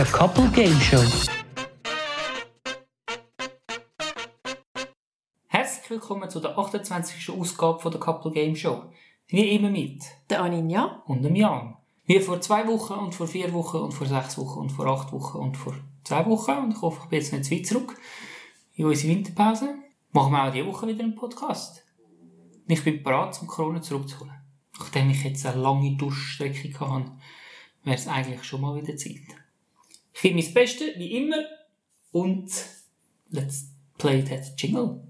Der Couple Game Show. Herzlich willkommen zu der 28. Ausgabe von der Couple Game Show. Wie immer mit Der Aninja. und dem Jan. Wie vor zwei Wochen und vor vier Wochen und vor sechs Wochen und vor acht Wochen und vor zwei Wochen. Und ich hoffe, ich bin jetzt nicht zu weit zurück in unsere Winterpause. Machen wir auch diese Woche wieder einen Podcast. Und ich bin bereit, zum Corona zurückzuholen. Nachdem ich jetzt eine lange Durchstrecke hatte, wäre es eigentlich schon mal wieder Zeit. Ich gebe mein Bestes, wie immer. Und let's play that jingle.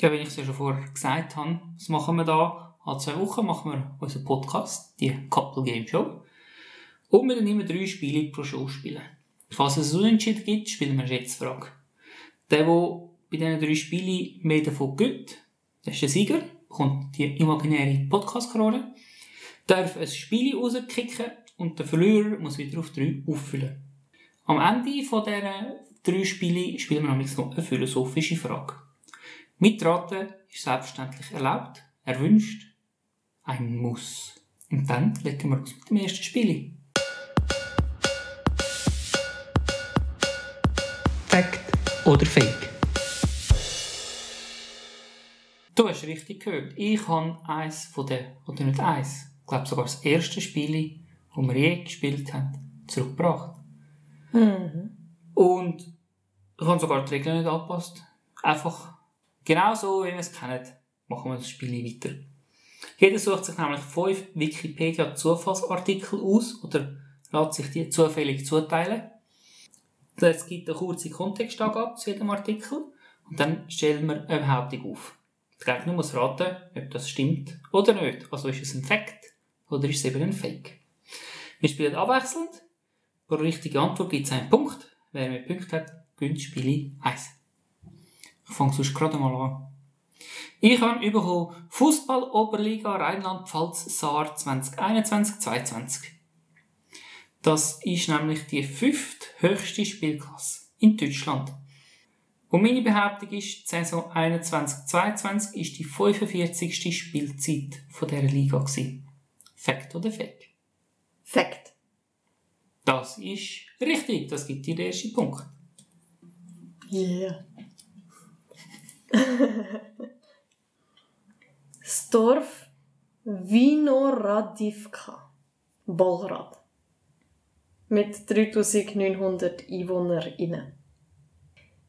Ja, wie ich es ja schon vorher gesagt habe, was machen wir da? Alle zwei Wochen machen wir unseren Podcast, die Couple Game Show. Und wir immer drei Spiele pro Show spielen. Falls es ein Unentschieden gibt, spielen wir eine Schätzfrage. Der, der bei diesen drei Spielen mehr davon gewinnt, das ist der Sieger, bekommt die imaginäre Podcast-Krone, darf ein Spiel rauskicken und der Verlierer muss wieder auf drei auffüllen. Am Ende von diesen drei Spielen spielen wir nämlich noch eine philosophische Frage. Mitraten ist selbstverständlich erlaubt, erwünscht, ein Muss. Und dann legen wir los mit dem ersten Spiel. Oder Fake? Du hast richtig gehört. Ich habe eins von den, oder nicht eins, ich glaube sogar das erste Spiel, das wir je gespielt haben, zurückgebracht. Und ich habe sogar die Regeln nicht angepasst. Einfach genau so, wie wir es kennen, machen wir das Spiel weiter. Jeder sucht sich nämlich fünf Wikipedia-Zufallsartikel aus oder lässt sich die zufällig zuteilen. Es gibt eine kurze Kontextangabe zu jedem Artikel und dann stellen wir eine Behauptung auf. Der Gegner muss raten, ob das stimmt oder nicht. Also ist es ein Fact oder ist es eben ein Fake. Wir spielen abwechselnd. Pro richtige Antwort gibt es einen Punkt. Wer mehr Punkte hat, gewinnt das Spiel 1. Ich fange sonst gerade mal an. Ich habe bekommen Fußball-Oberliga Rheinland-Pfalz Saar 2021-22. Das ist nämlich die fünfthöchste Spielklasse in Deutschland. Und meine Behauptung ist, die Saison 21-22 ist die 45. Spielzeit von dieser Liga gewesen. Fact oder Fake? Fact. Das ist richtig. Das gibt dir den ersten Punkt. Yeah. das Dorf Vinoradivka. Bolrad. Mit 3900 EinwohnerInnen.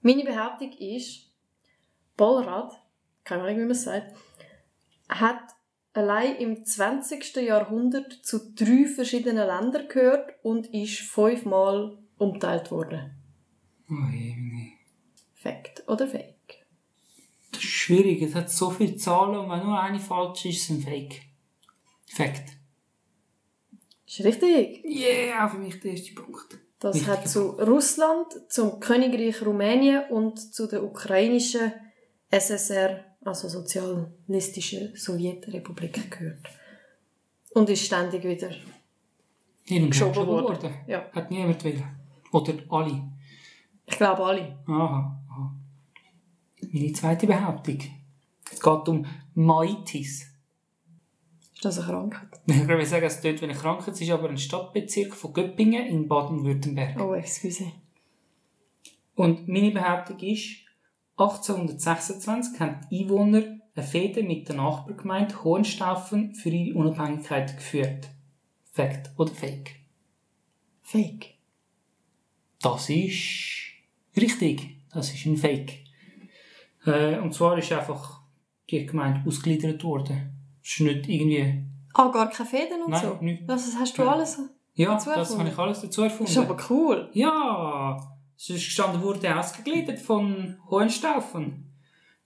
Meine Behauptung ist, Bolrad, keine Ahnung, wie man es sagt, hat allein im 20. Jahrhundert zu drei verschiedenen Ländern gehört und ist fünfmal umteilt worden. Oh, je. Fact oder Fake? Das ist schwierig. Es hat so viele Zahlen und wenn nur eine falsch ist, ist es ein Fake. Fact. Ist richtig. Yeah, für mich der erste Punkt. Das Wichtiger hat zu Russland, zum Königreich Rumänien und zu der ukrainischen SSR, also sozialistische Sowjetrepublik gehört. Und ist ständig wieder. Irgendwann Geschoben worden. worden. Ja. Hat niemand wollen. Oder alle. Ich glaube alle. Aha, aha. Meine zweite Behauptung. Es geht um Maitis. Ist das eine Krankheit? Ich würde sagen, es wie eine Krankheit. Es ist aber ein Stadtbezirk von Göppingen in Baden-Württemberg. Oh, excuse. Und meine Behauptung ist, 1826 haben die Einwohner eine Fehde mit der Nachbargemeinde Hohenstaufen für ihre Unabhängigkeit geführt. Fact oder Fake? Fake. Das ist richtig. Das ist ein Fake. Äh, und zwar ist einfach die Gemeinde ausgegliedert worden. Ist nicht irgendwie... Ah, gar keine Fäden und Nein, so? nicht. Das hast du Nein. alles? Ja, Dazu das habe ich alles dazu Das erfunden. ist aber cool. Ja, es ist gestanden, wurde ausgegliedert von Hohenstaufen.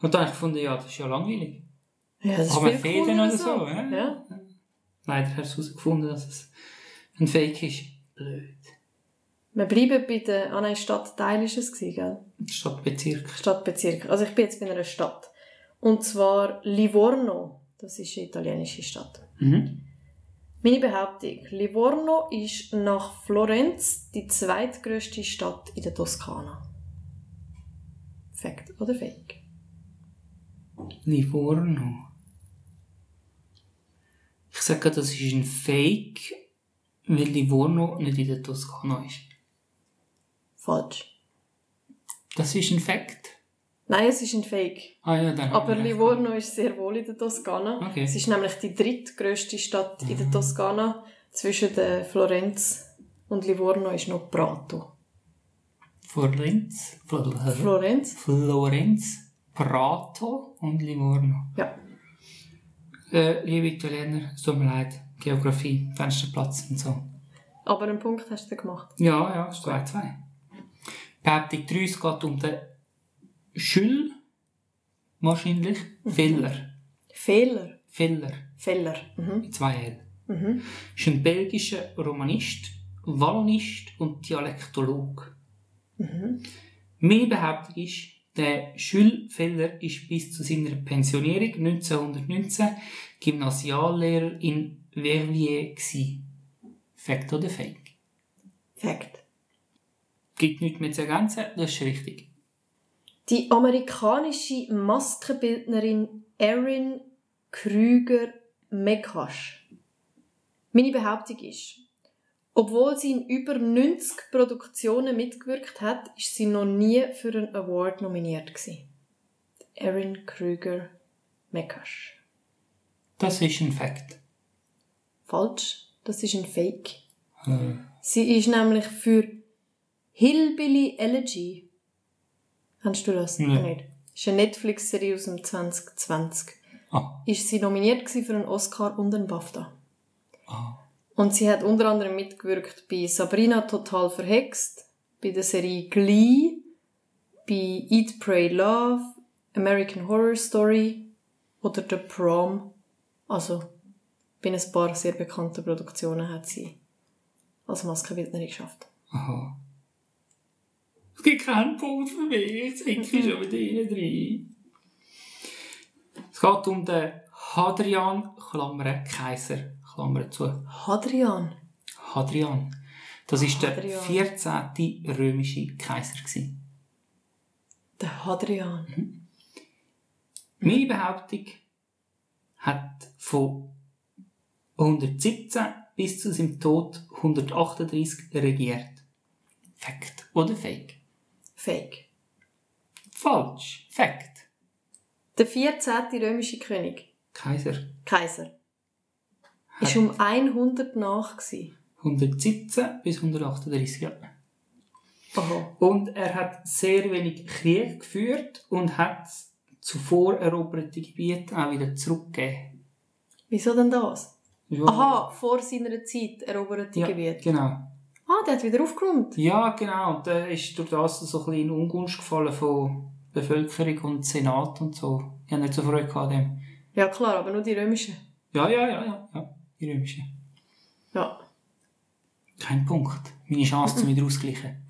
Und dann habe ich gefunden, ja, das ist ja langweilig. Ja, das ist Aber viel Fäden oder so. so, ja? ja. Leider hast du herausgefunden, dass es ein Fake ist. Blöd. Wir bleiben bei der, ah nein, Stadtteil ist es gewesen, gell? Stadtbezirk. Stadtbezirk. Also ich bin jetzt bei einer Stadt. Und zwar Livorno. Das ist eine italienische Stadt. Mhm. Meine Behauptung. Livorno ist nach Florenz die zweitgrößte Stadt in der Toskana. Fact oder Fake? Livorno. Ich sage, das ist ein Fake, weil Livorno nicht in der Toskana ist. Falsch. Das ist ein Fact. Nein, es ist ein Fake. Ah ja, dann Aber Livorno ist sehr wohl in der Toskana. Okay. Es ist nämlich die drittgrößte Stadt in der Toskana. Zwischen der Florenz und Livorno ist noch Prato. Florenz, Fl Florenz? Florenz, Prato und Livorno. Ja. Äh, liebe Italiener, es tut mir leid. Geografie, Fensterplatz und so. Aber einen Punkt hast du gemacht. Ja, ja, ist 2-2. Behauptung 3, es geht um den Schüll, wahrscheinlich, Feller. Fehler. Feller, Feller. Mhm. mit zwei L. Mhm. Ist ein belgischer Romanist, Wallonist und Dialekkolog. Mhm. Meine Behauptung ist, der Jules Feller ist bis zu seiner Pensionierung 1919 Gymnasiallehrer in Verviers. gsi. Fact oder Fake? Fact. Gibt nichts mehr zu ergänzen, das ist richtig. Die amerikanische Maskenbildnerin Erin Krüger Mekasch. Meine Behauptung ist, obwohl sie in über 90 Produktionen mitgewirkt hat, ist sie noch nie für einen Award nominiert gewesen. Erin Krüger Mekasch. Das ist ein Fact. Falsch, das ist ein Fake. Äh, Sie ist nämlich für Hillbilly Elegy. Hast du das? Nein. Nicht. Das ist eine Netflix-Serie aus dem 2020. ah, Ist sie nominiert für einen Oscar und einen BAFTA. ah. Und sie hat unter anderem mitgewirkt bei Sabrina total verhext, bei der Serie Glee, bei Eat, Pray, Love, American Horror Story oder The Prom. Also, bei ein paar sehr bekannten Produktionen hat sie als Maskenbildnerin geschafft. Aha. Es gibt keinen Punkt für mich, jetzt hänge ich schon wieder innen drin. Es geht um den Hadrian, Klammer Kaiser, Klammer zu. Hadrian. Hadrian. Das war der Hadrian. 14. römische Kaiser. gewesen. Der Hadrian. Meine Behauptung hat von 117 bis zu seinem Tod 138 regiert. Fact oder Fake? Fake. Falsch. Fact. Der 14. römische König, Kaiser. Kaiser, Hat ist um 100 nach. Gewesen. 117 bis 138 Jahre. Aha. Und er hat sehr wenig Krieg geführt und hat zuvor eroberte Gebiete auch wieder zurückgegeben. Wieso denn das? Ja. Aha, vor seiner Zeit eroberte ja, Gebiet. Genau. Ah, der hat wieder aufgeräumt. Ja, genau. Und der ist durch das so ein bisschen in Ungunst gefallen von Bevölkerung und Senat und so. Ich habe nicht so Freude an dem. Ja klar, aber nur die römischen. Ja, ja, ja, ja. ja. Die römische. Ja. Kein Punkt. Meine Chance zum wieder ausgleichen.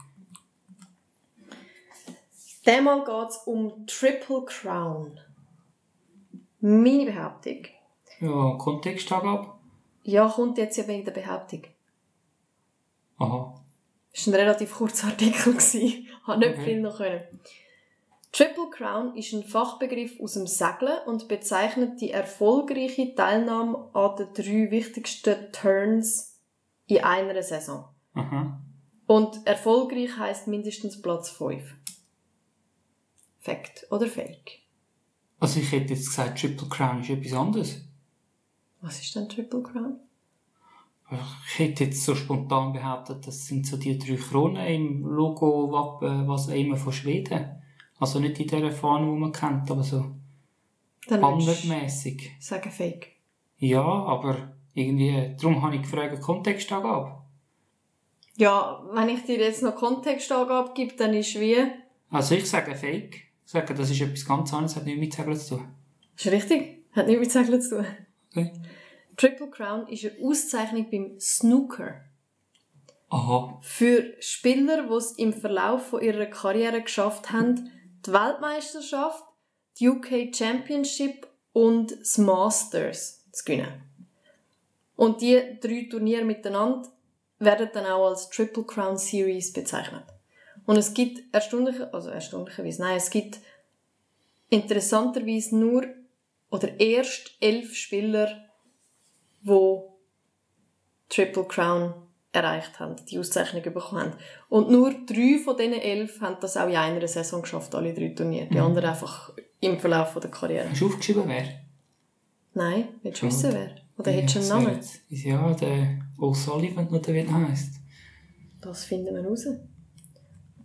Diesmal geht es um Triple Crown. Meine Behauptung. Ja, Kontextangabe. Ja, kommt jetzt ja wegen der Behauptung. Aha. Das war ein relativ kurzer Artikel. Ich habe nicht Okay. viel noch können. Triple Crown ist ein Fachbegriff aus dem Segeln und bezeichnet die erfolgreiche Teilnahme an den drei wichtigsten Turns in einer Saison. Aha. Und erfolgreich heißt mindestens Platz 5. Fact oder Fake? Also ich hätte jetzt gesagt, Triple Crown ist etwas anderes. Was ist denn Triple Crown? Ich hätte jetzt so spontan behauptet, das sind so die drei Kronen im Logo, Wappen, was immer von Schweden. Also nicht in der Fahne, die man kennt, aber so bannermässig. sagen Fake. Ja, aber irgendwie, darum habe ich gefragt, Kontextangabe. Ja, wenn ich dir jetzt noch Kontextangabe gebe, dann ist wie... Also ich sage Fake. Ich sage, das ist etwas ganz anderes, hat nichts mit Segeln zu tun. Ist richtig. Hat nichts mit Segeln zu tun. Okay. Triple Crown ist eine Auszeichnung beim Snooker. Aha. Für Spieler, die es im Verlauf von ihrer Karriere geschafft haben, die Weltmeisterschaft, die UK Championship und das Masters zu gewinnen. Und die drei Turniere miteinander werden dann auch als Triple Crown Series bezeichnet. Und es gibt erstaunliche, also erstaunlicherweise, nein, es gibt interessanterweise nur oder erst elf Spieler, die Triple Crown erreicht haben, die Auszeichnung bekommen haben. Und nur drei von diesen elf haben das auch in einer Saison geschafft, alle drei Turniere. Die anderen einfach im Verlauf der Karriere. Hast du aufgeschrieben, wer? Nein, willst du wissen, wer? Oder Ja, hättest du einen Namen? jetzt- Ja, der O'Sullivan, oder wie er heisst. Das finden wir raus.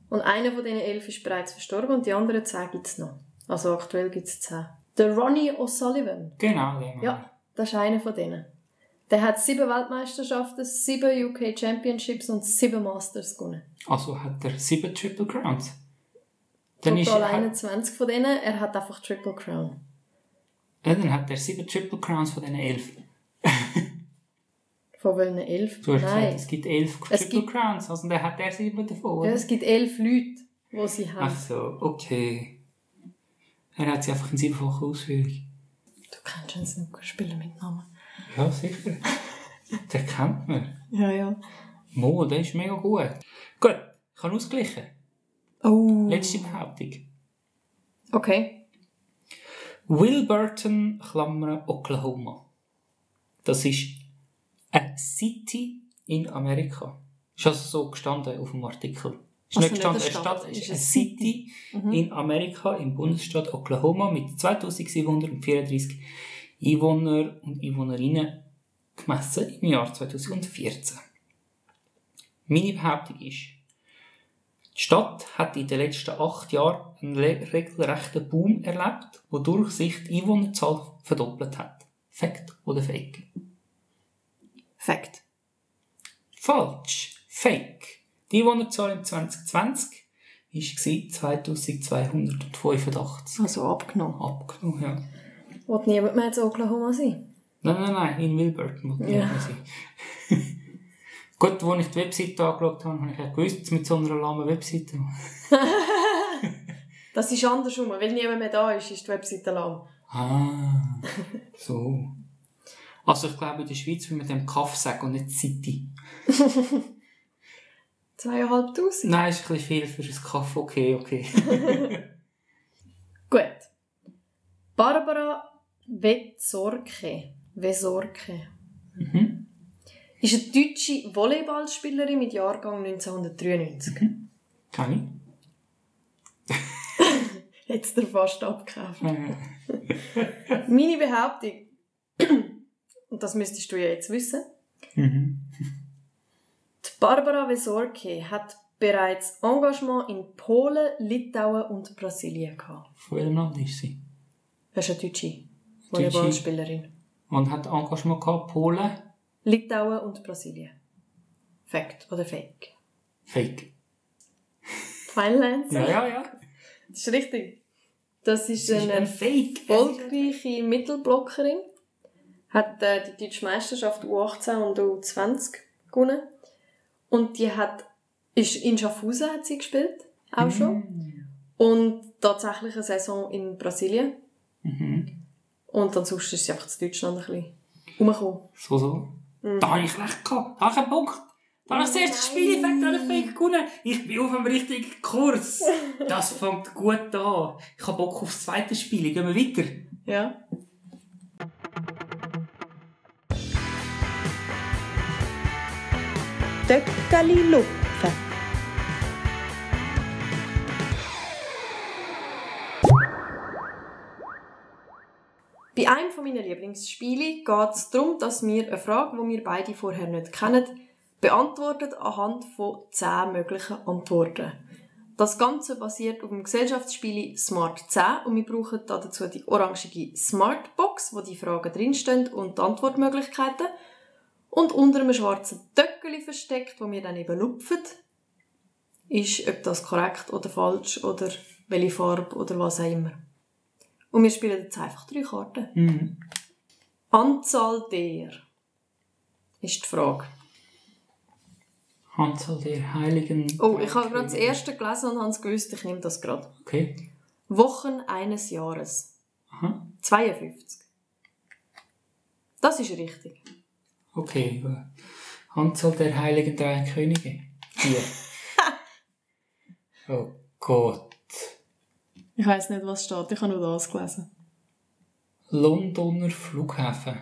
Und einer von diesen elf ist bereits verstorben und die anderen zehn gibt es noch. Also aktuell gibt es zehn. Der Ronnie O'Sullivan. Genau, Mann. Ja, das ist einer von denen. Der hat sieben Weltmeisterschaften, sieben UK Championships und sieben Masters gewonnen. Also hat er sieben Triple Crowns. Dann, ist, Total hat, 21 von denen. Er hat einfach Triple Crown. ja, dann hat er sieben Triple Crowns von diesen elf. Von welchen elf? Du hast gesagt, Nein. es gibt elf Es Triple gibt- Crowns. Also dann hat er sieben davon, Ja, oder? es gibt elf Leute, die sie haben. Ach so, okay. Er hat sie einfach in siebenfacher Ausführung. Du kennst einen Snookerspieler mit Namen. Ja, sicher. Den kennt man. Ja, ja. Mo, der ist mega gut. Gut, ich habe ausgleichen. Oh. Letzte Behauptung. Okay. Wilburton, Klammer, Oklahoma. Das ist eine City in Amerika. Ist also so gestanden auf dem Artikel. Ist Also nicht gestanden, eine Stadt, Stadt, ist eine eine City in Amerika im Bundesstaat Oklahoma mit 2734 Einwohnern und Einwohnerinnen gemessen im Jahr 2014. Meine Behauptung ist, die Stadt hat in den letzten acht Jahren einen regelrechten Boom erlebt, wodurch sich die Einwohnerzahl verdoppelt hat. Fact oder Fake? Fact. Falsch. Fake. Die Einwohnerzahl im 2020 war 2285. Also abgenommen. Abgenommen, ja. Will niemand mehr in Oklahoma sein? Nein, nein, nein, in Wilburton muss Ja. ja. sein. Gut, als ich die Webseite angeschaut habe, habe ich auch gewusst, mit so einer lahmen Webseite. Das ist andersrum. Weil niemand mehr da ist, ist die Webseite lahm. Ah, so. Also ich glaube, in der Schweiz will man dem Kaff sagen und nicht City. Zweieinhalbtausend. Nein, ist ein bisschen viel für ein Kaff. Okay, okay. Gut. Barbara Wetzorke. Wesorke. Mhm. Ist eine deutsche Volleyballspielerin mit Jahrgang 1993. Kann Jetzt er fast abgekauft. ich? Meine Behauptung, und das müsstest du ja jetzt wissen, mhm. die Barbara Wesorke hat bereits Engagement in Polen, Litauen und Brasilien gehabt. Von welchem Land ist sie? Das ist eine deutsche Volleyballspielerin. Und hat Engagement gehabt, Polen? Litauen und Brasilien. Fact oder Fake? Fake. Final Answer? Ja, ja, ja. Das ist richtig. Das ist Das ist eine ein Fake. erfolgreiche Mittelblockerin. Hat äh, die deutsche Meisterschaft U18 und U20 gewonnen. Und die hat, ist in Schaffhausen hat sie gespielt. Auch schon. Und tatsächlich eine Saison in Brasilien. Mhm. Und ansonsten ist sie einfach zu Deutschland ein bisschen rumgekommen. So, so. Da habe ich recht gehabt. Da habe ich einen Punkt. Da habe ich das erste Spiel oder Fake gewonnen. Ich bin auf dem richtigen Kurs. Das fängt gut an. Ich habe Bock aufs zweite Spiel. Gehen wir weiter. Ja. Töckeli lupfen. Bei einem von meinen Lieblingsspielen geht es darum, dass wir eine Frage, die wir beide vorher nicht kennen, beantworten anhand von 10 möglichen Antworten. Das Ganze basiert auf dem Gesellschaftsspiel Smart 10 und wir brauchen dazu die orangige Smartbox, wo die Fragen drinstehen und die Antwortmöglichkeiten. Und unter einem schwarzen Töckeli versteckt, wo wir dann eben lupfen, ist, ob das korrekt oder falsch oder welche Farbe oder was auch immer. Und wir spielen jetzt einfach drei Karten. Mhm. Anzahl der ist die Frage. Anzahl der Heiligen. Oh, ich habe gerade das erste gelesen und habe es gewusst, ich nehme das gerade. Okay. Wochen eines Jahres. Aha. 52. Das ist richtig. Okay, äh, Anzahl der heiligen drei Könige. Vier. oh Gott. Ich weiss nicht, was steht. Ich habe nur das gelesen. Londoner Flughafen.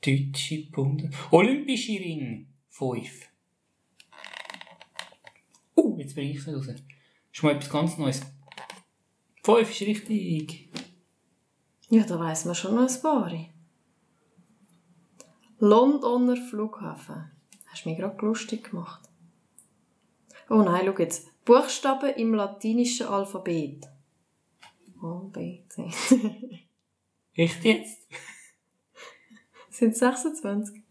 Deutsche Bundes... Olympische Ring. Fünf. Uh, jetzt bringe ich es raus. Ist mal etwas ganz Neues. Fünf ist richtig. Ja, da weiss man schon noch ein paar. Londoner Flughafen. Hast du mich gerade lustig gemacht. Oh nein, schau jetzt. Buchstaben im latinischen Alphabet. A, B, C. Echt jetzt? Sind 26?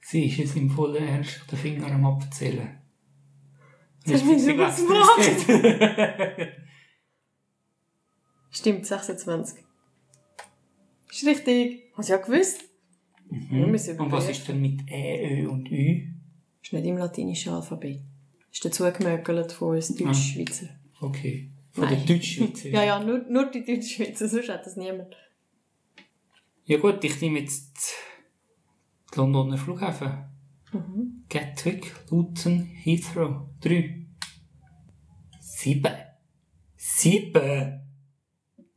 Sie ist jetzt im vollen Ernst den Finger am Abzählen. Das du mir es geht. Stimmt, 26. Ist richtig. Hast du ja gewusst. Mhm. Und was ist denn mit E, Ö und Ü? Ist nicht im latinischen Alphabet. Ist dazu gemögelt von uns Deutschschweizer. Okay. Von Nein. der Deutschschweizer. Ja, ja, nur, nur die Deutschschweizer, sonst hat das niemand. Ja gut, ich nehme jetzt den Londoner Flughafen. Mhm. Gatwick, Luton, Heathrow. Drei. Sieben. Sieben?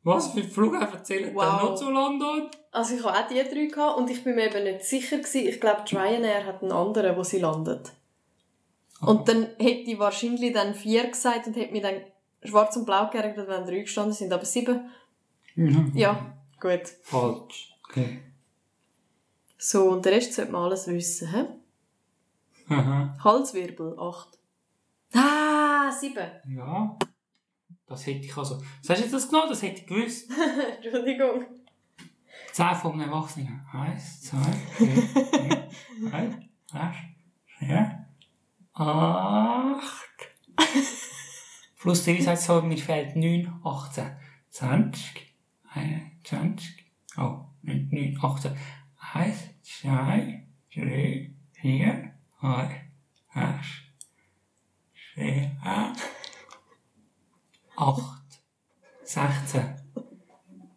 Was für Flughafen zählen Wow. da noch zu London? Also ich hatte auch die drei gehabt und ich bin mir eben nicht sicher gewesen. Ich glaube, die Ryanair hat einen anderen, wo sie landet. Und dann hätte ich wahrscheinlich dann vier gesagt und hätte mir dann schwarz und blau geärgert, wenn drei gestanden sind, aber sieben. Mhm. Ja, gut. Falsch. Okay. So, und der Rest sollte man alles wissen, hä? Aha. Halswirbel, acht. Ah, sieben. Ja. Das hätte ich also. Hast du jetzt das genommen? Das hätte ich gewusst. Entschuldigung. Zehn von Erwachsenen. Eins, zwei, drei, vier, fünf, sechs, sieben, acht. Plus die Weisheitszahl, mir fehlt 9, 18, 20, 21, oh, 9, 9, 18. 1, 2, 3, 4, 5, 6, 7, 8, 16.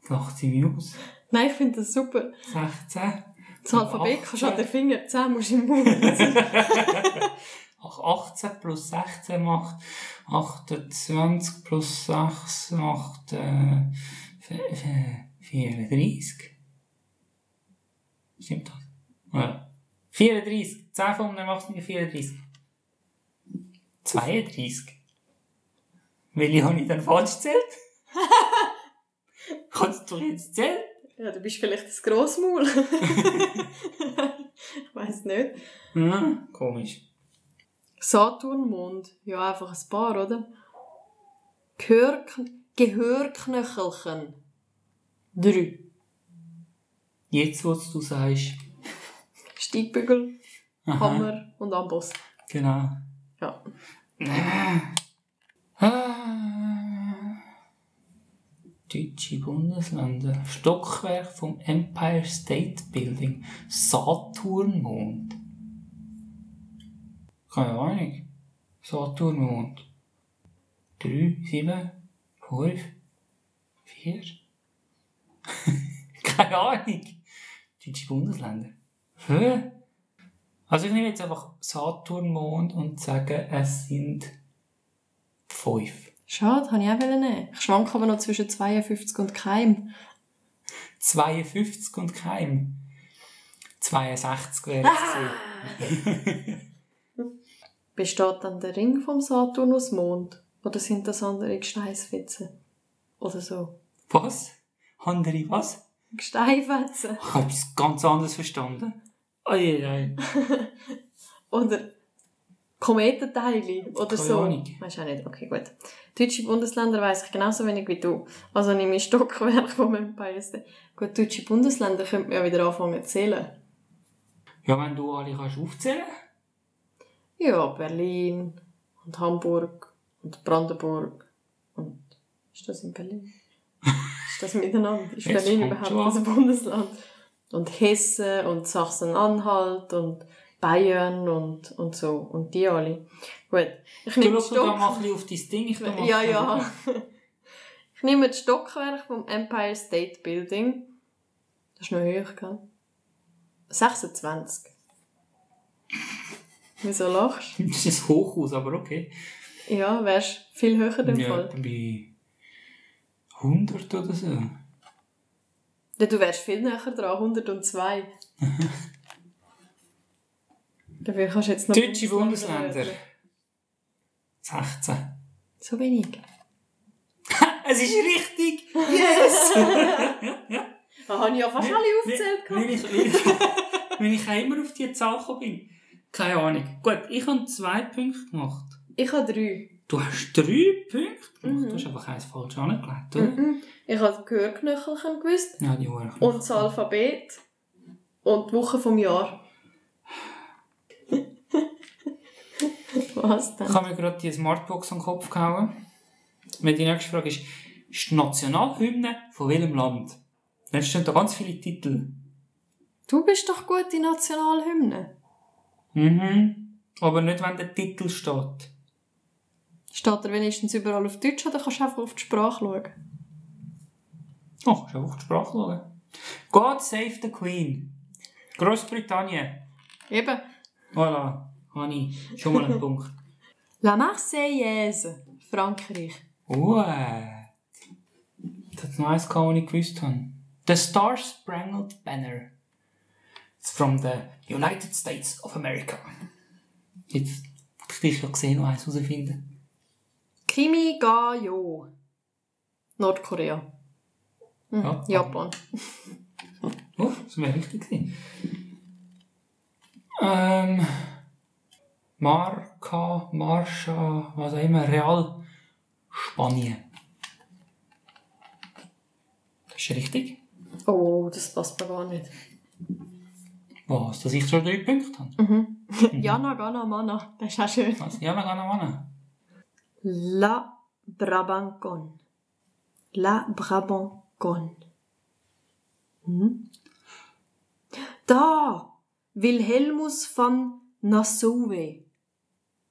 Lacht sie mich aus. Nein, ich finde das super. 16. Das Alphabet kannst du an den Finger, 10 musst du im Mund. Ach, 18 plus 16 macht 28 plus 6 macht äh, v- v- 34. Stimmt das? Ja. 34. 10 von einem Erwachsenen 34. 32. Welche habe ich dann falsch gezählt? Kannst du jetzt zählen? ja, du bist vielleicht das Grossmaul. ich weiss nicht. Hm, komisch. Saturnmond. Ja, einfach ein paar, oder? Gehörkn Gehörknöchelchen. Drei. Jetzt, was du sagst. Steigbügel, Aha, Hammer und Amboss. Genau. Ja. Ah. Deutsche Bundesländer. Stockwerk vom Empire State Building. Saturnmond. Keine Ahnung. Saturnmond. Drei, sieben, fünf, vier. Keine Ahnung. Deutsche Bundesländer. Hä? Also ich nehme jetzt einfach Saturnmond und sage, es sind fünf. Schade, habe ich auch nehmen. Ich schwanke aber noch zwischen 52 und Keim. 52 und Keim. 62 wäre es gewesen. Besteht dann der Ring vom Saturn aus Mond? Oder sind das andere Gesteinsfetzen? Oder so? Was? Andere was? Gesteinfetzen? Ich habe etwas ganz anderes verstanden. Je, nein. Oder Kometenteile? Oder Keine so? Ahnung. Weißt du auch nicht? Okay, gut. Deutsche Bundesländer weiss ich genauso wenig wie du. Also nehme ich Stockwerk vom Empire State. Gut, deutsche Bundesländer könnte man ja wieder anfangen zu zählen. Ja, wenn du alle kannst aufzählen Ja, Berlin und Hamburg und Brandenburg und ist das in Berlin? ist das miteinander? Ist Jetzt Berlin überhaupt ein Bundesland? Und Hessen und Sachsen-Anhalt und Bayern und, und so. Und die alle. Gut. Ich Du nehme schaust da Stock... mal ein bisschen auf dein Ding. Ich Ja, ja. ich nehme das Stockwerk vom Empire State Building. Das ist noch hoch, gell? 26. Wieso lachst du? Das ist ein Hochhaus, aber okay. Ja, wärst viel höher im Ja, Fall. bei 100 oder so. Ja, du wärst viel näher dran, 102. Dafür kannst du jetzt noch Deutsche Bundesländer. wählen. 16. So wenig. Es ist richtig! Yes! Da habe ich ja fast alle aufgezählt. Gehabt. ich, weil ich, ich immer auf diese Zahl gekommen bin. Keine Ahnung. Gut, ich habe zwei Punkte gemacht. Ich habe drei. Du hast drei Punkte gemacht. Mhm. Du hast einfach eins falsch angelegt, oder? Mhm. Ich habe die Gehörknöchelchen gewusst. Ja, die Uhr. Und das Alphabet. Und die Woche vom Jahr. Was Ich denn? habe mir gerade die Smartbox am Kopf gehauen. Weil die nächste Frage ist, ist die Nationalhymne von welchem Land? Dann stehen da ganz viele Titel. Du bist doch gut in Nationalhymne. Mhm. Aber nicht, wenn der Titel steht. Steht er wenigstens überall auf Deutsch oder kannst du einfach auf die Sprache schauen? Oh, kannst einfach die Sprache schauen. God save the Queen. Großbritannien. Eben. Voilà. Habe ich schon mal einen Punkt. La Marseillaise. Frankreich. What? Das ist noch eins, was ich gewusst habe. The Star Spangled Banner. It's from the United States of America. Jetzt hab ich dich ja gesehen, noch eins herausfinden. Kimi ga Yo. Nordkorea. Mhm. Ja. Japan. Oh, das wäre richtig gewesen. Ähm. Marca, Marsha, was auch immer, Real, Spanien. Das ist richtig. Oh, das passt mir gar nicht. Was? Dass ich schon drei Punkte habe? Mhm. Jana Gana Mana. Das ist auch schön. Was? Ja, na, na, na. La Brabancon. La Brabancon. Hm? Da! Wilhelmus van Nassau.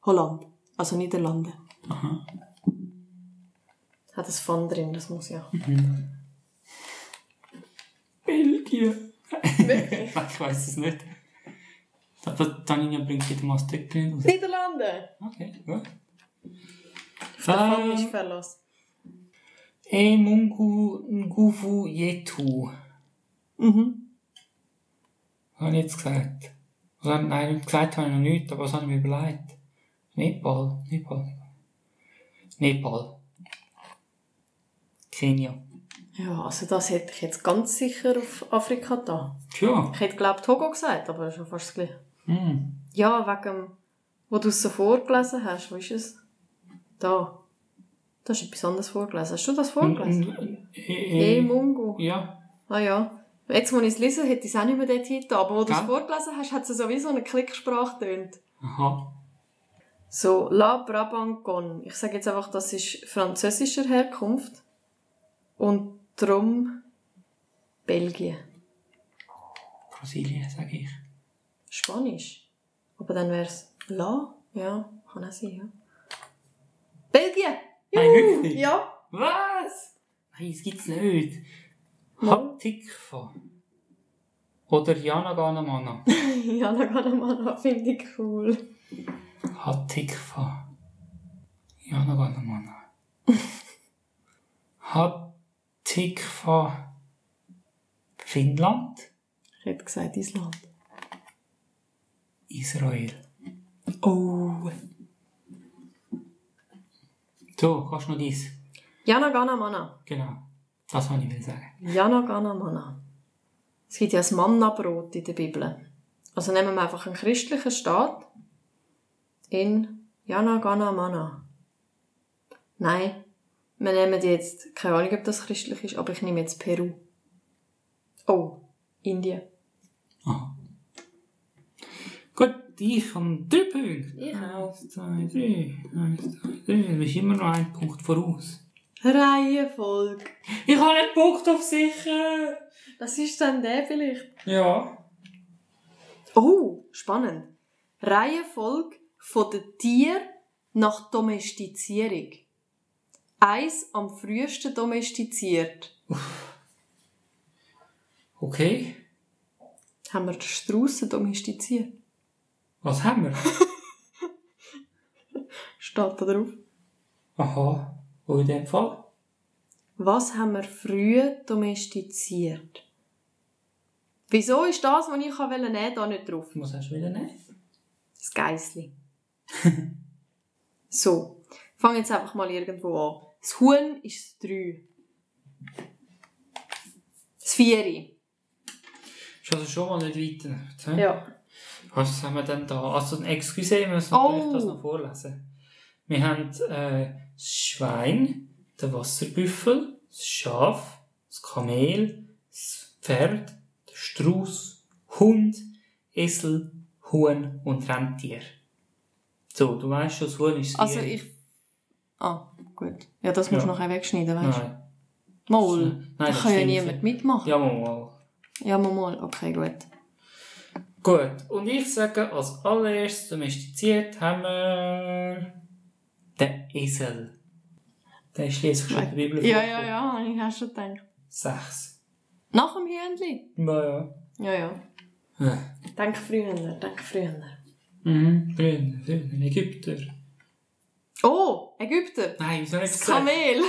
Holland. Also Niederlande. Aha. Hat das von drin, das muss ja. Belgien. Wirklich? ich weiß es nicht. Aber Tanina bringt ein Stück drin raus. Niederlande! Okay, gut. Ist Ähm, verlassen. E Mungu Nguvu Yetu. Mhm. Habe ich jetzt gesagt? Also, nein, gesagt habe ich noch nichts, aber was habe ich mir überlegt? Nepal, Nepal. Nepal. Kenia. Ja, also das hätte ich jetzt ganz sicher auf Afrika da. Tja. Ich hätte glaube Togo gesagt, aber schon fast das gleiche. Hm. Ja, wegen dem, wo du es so vorgelesen hast, wo ist es? Da. Du hast etwas anderes vorgelesen. Hast du das vorgelesen? E, E Mungo. Ja. Ah ja. Jetzt, wo ich es lese, hätte ich es auch nicht mehr dort hinten. Aber wo du es vorgelesen hast, hat es sowieso eine Klicksprache tönt. Aha. So, La Brabancon. Ich sage jetzt einfach, das ist französischer Herkunft. Und darum Belgien. Brasilien, sage ich. Spanisch. Aber dann wäre es La. Ja, kann auch sein, ja. Belgien! Nein, Juhu! wirklich? Ja. Was? Nein, das gibt's nicht. Hatikfa. Oder Jana Ganamana. ja, da kann man noch, finde ich cool. Hatikfa. Jana Ganamana. Hatikfa. Finnland. Ich hätte gesagt Island. Israel. Oh. So, kannst du noch dies? Jana Gana Mana. Genau. Das wollte ich sagen. Jana Gana Mana. Es gibt ja das Mannabrot in der Bibel. Also nehmen wir einfach einen christlichen Staat in Jana Gana Mana. Nein, wir nehmen jetzt, keine Ahnung, ob das christlich ist, aber ich nehme jetzt Peru. Oh, Indien. Aha. Gut, ich habe drei Punkte. Ich auch. Eins, zwei, drei. Eins, zwei, drei. Du bist immer noch einen Punkt voraus. Reihenfolge. Ich habe einen Punkt auf sicher. Das ist dann der vielleicht. Ja. Oh, spannend. Reihenfolge von den Tieren nach Domestizierung. Eins am frühesten domestiziert. Okay. haben wir den Straussen domestiziert. Was haben wir? Steht da drauf. Aha. Wo in dem Fall? Was haben wir früh domestiziert? Wieso ist das, was ich nehmen wollte, da nicht drauf? Was hast du wieder nehmen? Das Geissli. so, ich fange jetzt einfach mal irgendwo an. Das Huhn ist das 3. Das 4. Ist also schon mal nicht weiter. Ja. Was haben wir denn da? Also, ein Excuse, wir müssen Oh. das noch vorlesen. Wir haben äh, das Schwein, den Wasserbüffel, das Schaf, das Kamel, das Pferd, der Strauß, Hund, Esel, Huhn und Rentier. So, du weißt schon, das Huhn ist das Also ich... Ah, gut. Ja, das musst du Ja. nachher wegschneiden, weißt du? Nein. Mal. Nein, da kann ja niemand mitmachen. Ja, mal, mal. Ja, mal, mal. Okay, gut. Gut, und ich sage, als allererstes domestiziert haben wir den Esel. Der ist schließlich schon in der Bibel Ja, ja, ja. Ich habe schon gedacht. Sechs. Nach dem Hühnli? Ja, ja. Ja, ja. Ja. Danke früher, danke früher. Mhm, grün, grün, Ägypter. Oh, Ägypter. Nein, wieso nicht Das Kamel.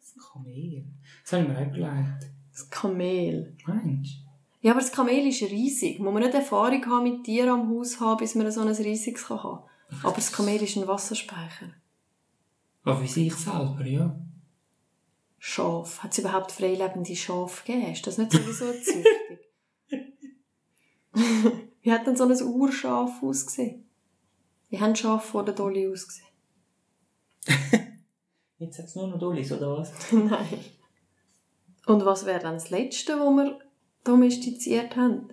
Das Kamel. Das habe ich mir auch überlegt. Das Kamel. Mensch. Ja, aber das Kamel ist riesig. Muss man nicht Erfahrung haben mit Tieren am Haus haben, bis man so ein riesiges kann haben Aber das Kamel ist ein Wasserspeicher. Aber wie sich selber, ja. Schaf. Hat es überhaupt freilebende Schafe gegeben? Ist das nicht sowieso eine Züchtung? Wie hat denn so ein Urschaf ausgesehen? Wie haben Schafe vor der Dolly ausgesehen? Jetzt hat es nur noch Dullis, oder was? Nein. Und was wäre dann das Letzte, wo wir domestiziert haben?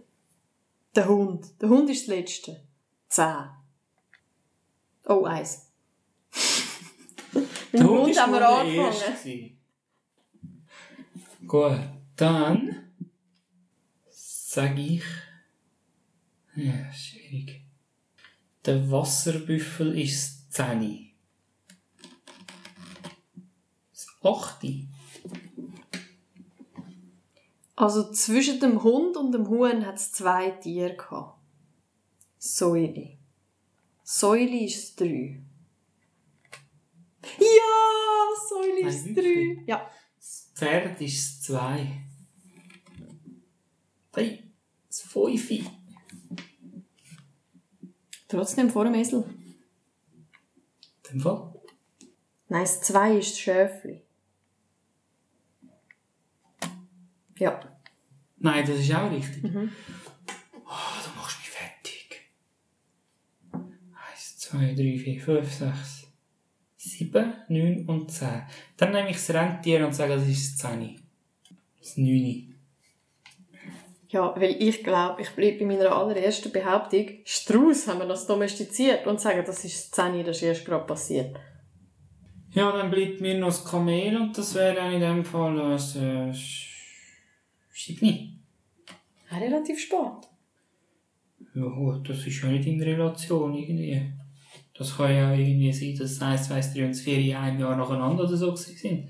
Der Hund. Der Hund ist das Letzte. Zehn. Oh, eins. Mit dem Hund haben wir der angefangen. Gut, dann sage ich. Ja, schwierig. Der Wasserbüffel ist das 10. Das 8. Also zwischen dem Hund und dem Huhn hat es zwei Tiere gehabt. Säule. Säule ist drei. Ja, Säule Nein, ist wirklich? drei. Ja. Das Pferd ist 2. Hey, das 5. Trotzdem vor dem Esel. In dem Fall. Nein, das zwei ist das Schäfli. Ja. Nein, das ist auch richtig. Mhm. Oh, du machst mich fertig. 1, 2, 3, 4, 5, 6, 7, 9 und 10. Dann nehme ich das Rentier und sage, das ist das 10. Das 9. Ja, weil ich glaube, ich bleibe bei meiner allerersten Behauptung. Strauß haben wir das domestiziert und sagen, das ist das Zehni, das ist erst gerade passiert. Ja, dann bleibt mir noch das Kamel und das wäre dann in dem Fall äh, 7. Ja, relativ spät. Ja gut, das ist ja nicht in Relation irgendwie. Das kann ja irgendwie sein, dass das 1, 2, 3 und das 4 in einem Jahr nacheinander oder so sind.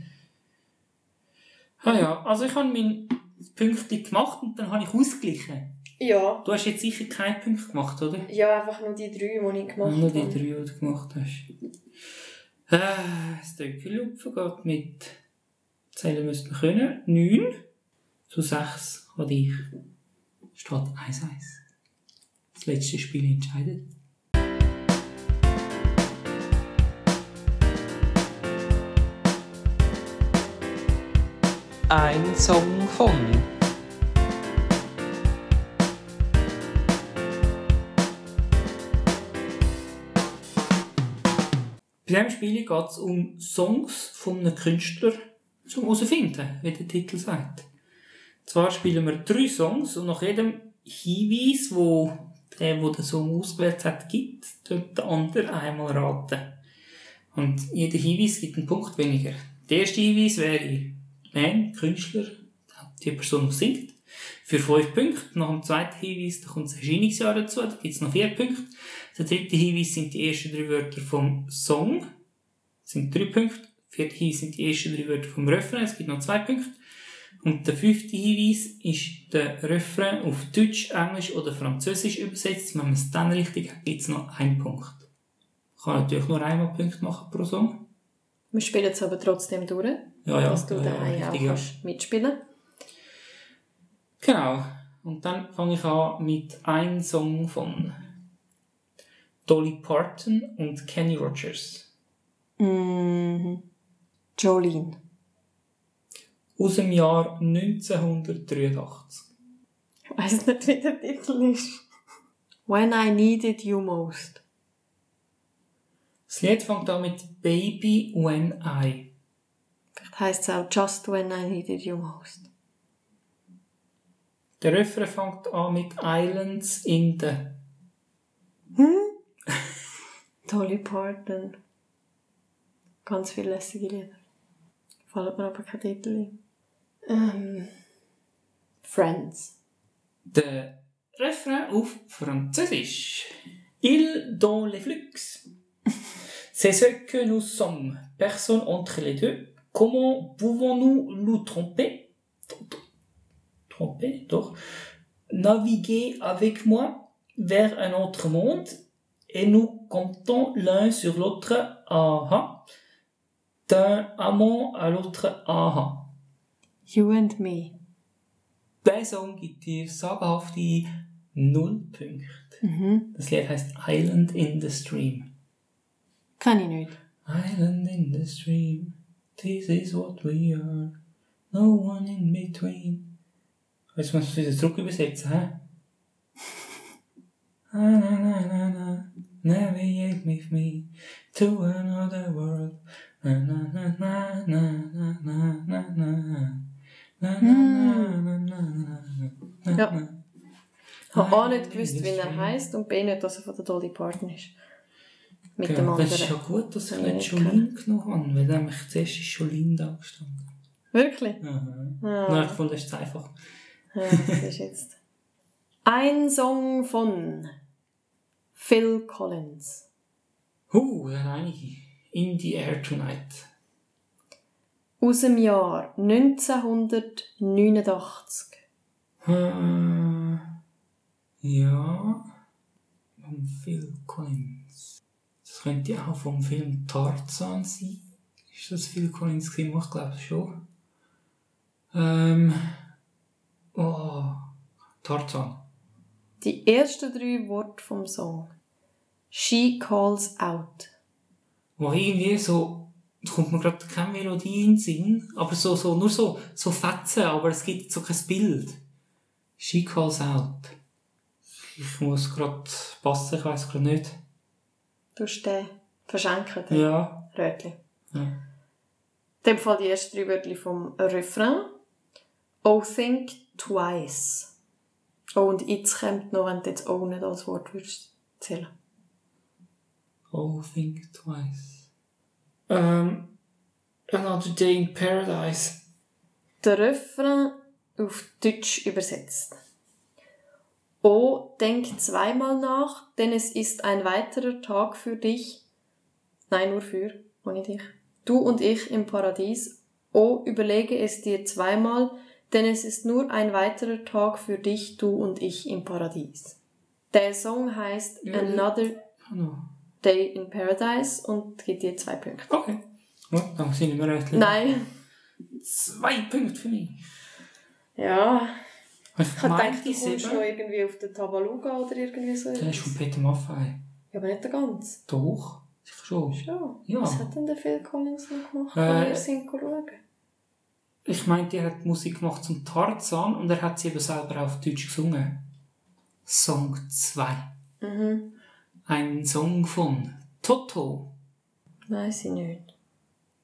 Ah ja, also ich habe mein Pünktchen gemacht und dann habe ich ausgeglichen. Ja. Du hast jetzt sicher keinen Punkt gemacht, oder? Ja, einfach nur die drei, die ich gemacht Nur die habe. drei, die du gemacht hast. Äh, das Töckelupfen geht mit Zählen müssten können. 9 zu 6 habe ich. Steht 1-1. Das letzte Spiel entscheidet. Ein Song von Bei diesem Spiel geht es um Songs von einem Künstler zum herausfinden, wie der Titel sagt. Zwar spielen wir drei Songs und nach jedem Hinweis, wo der, der den Song ausgewählt hat, gibt, tut der andere einmal raten. Und jeder Hinweis gibt einen Punkt weniger. Der erste Hinweis wäre Band, Künstler, die Person, die singt, für fünf Punkte. Nach dem zweiten Hinweis da kommt das Erscheinungsjahr dazu, da gibt es noch vier Punkte. Der dritte Hinweis sind die ersten drei Wörter vom Song. Das sind drei Punkte. Der vierte Hinweis sind die ersten drei Wörter vom Refrain. Es gibt noch zwei Punkte. Und der fünfte Hinweis ist der Refrain auf Deutsch, Englisch oder Französisch übersetzt. Wenn man es dann richtig hat, gibt es noch einen Punkt. Ich kann natürlich nur einmal Punkte machen pro Song. Wir spielen es aber trotzdem durch, Ja, ja. dass du ja, ja, daheim auch richtig, ja. kannst mitspielen Genau. Und dann fange ich an mit einem Song von Dolly Parton und Kenny Rogers. Mhm. Jolene. Aus dem Jahr 1983. Ich weiss nicht, wie der Titel ist. When I Needed You Most. Das Lied fängt an mit Baby When I. Vielleicht heisst es auch Just When I Needed You Most. Der Refrain fängt an mit Islands in the. Dolly Parton. Ganz viele lässige Lieder. Fällt mir aber kein Titel ein. Ähm, Friends. Der Refrain auf Französisch. Il dans les flux. C'est ce que nous sommes, personne entre les deux. Comment pouvons-nous nous tromper? Tromper, doch. Naviguer avec moi vers un autre monde et nous comptons l'un sur l'autre. Aha. D'un amant à l'autre. Aha. You and Me. Der Song gibt dir sagenhafte null Punkte. Mhm. Das Lied heißt Island in the Stream. Kann ich nicht. Island in the stream, this is what we are. No one in between. Jetzt muss ich es wieder zurück übersetzen, hä? Na, na, na, na, na. Navigate with me to another world. Na, na, na, na, na, na, na, na, Ja. na. Ich habe A nicht gewusst, wie er heisst und B nicht, dass er von der Dolly Parton ist. Mit dem Genau, das ist ja anderen. gut, dass ich Ja, nicht ich Jolene genommen habe, weil nämlich zuerst ist Jolene da gestanden. Wirklich? Aha. Ah. Nein, ich fand, das ist einfach. Ja, das ist jetzt. Ein Song von Phil Collins. Huh, da haben einige. In the Air Tonight. Aus dem Jahr 1989. Äh, ja. Vom Phil Collins. Das könnte auch vom Film Tarzan sein. Ist das Phil Collins gewesen? Ich glaube schon. Ähm. Oh. Tarzan. Die ersten drei Worte vom Song. She calls out. Wo irgendwie so, es kommt mir gerade keine Melodie in den Sinn, aber so, so, nur so, so Fetzen, aber es gibt so kein Bild. She calls out. Ich muss gerade passen, ich weiß gerade nicht. Du hast den verschenken, den Ja. Rötli. ja. In dem Fall die ersten drei Wörter vom Refrain. Oh, think twice. Oh, und jetzt kommt noch, wenn du jetzt auch nicht als Wort würdest zählen. Oh, think twice. Ähm, Another Day in Paradise. Der Refrain auf Deutsch übersetzt. Oh, denk zweimal nach, denn es ist ein weiterer Tag für dich. Nein, nur für, ohne dich. Du und ich im Paradies. Oh, überlege es dir zweimal, denn es ist nur ein weiterer Tag für dich, du und ich im Paradies. Der Song heißt Ja, ja. Day in Paradise und gibt dir zwei Punkte. Okay. Gut, dann sind wir recht. Nein. Zwei Punkte für mich. Ja, Ich meinte gedacht, du kommst noch irgendwie auf den Tabaluga oder irgendwie so. Der ist von Peter Maffei. Ja, aber nicht der ganz. Doch. Sicher schon. Ja. Ja. Was hat denn der Phil Collins noch gemacht, Äh, wenn wir sind schauen? Ich meinte, er hat Musik gemacht zum Tarzan und er hat sie eben selber auf Deutsch gesungen. Song 2. Mhm. Ein Song von Toto. Weiss ich nicht.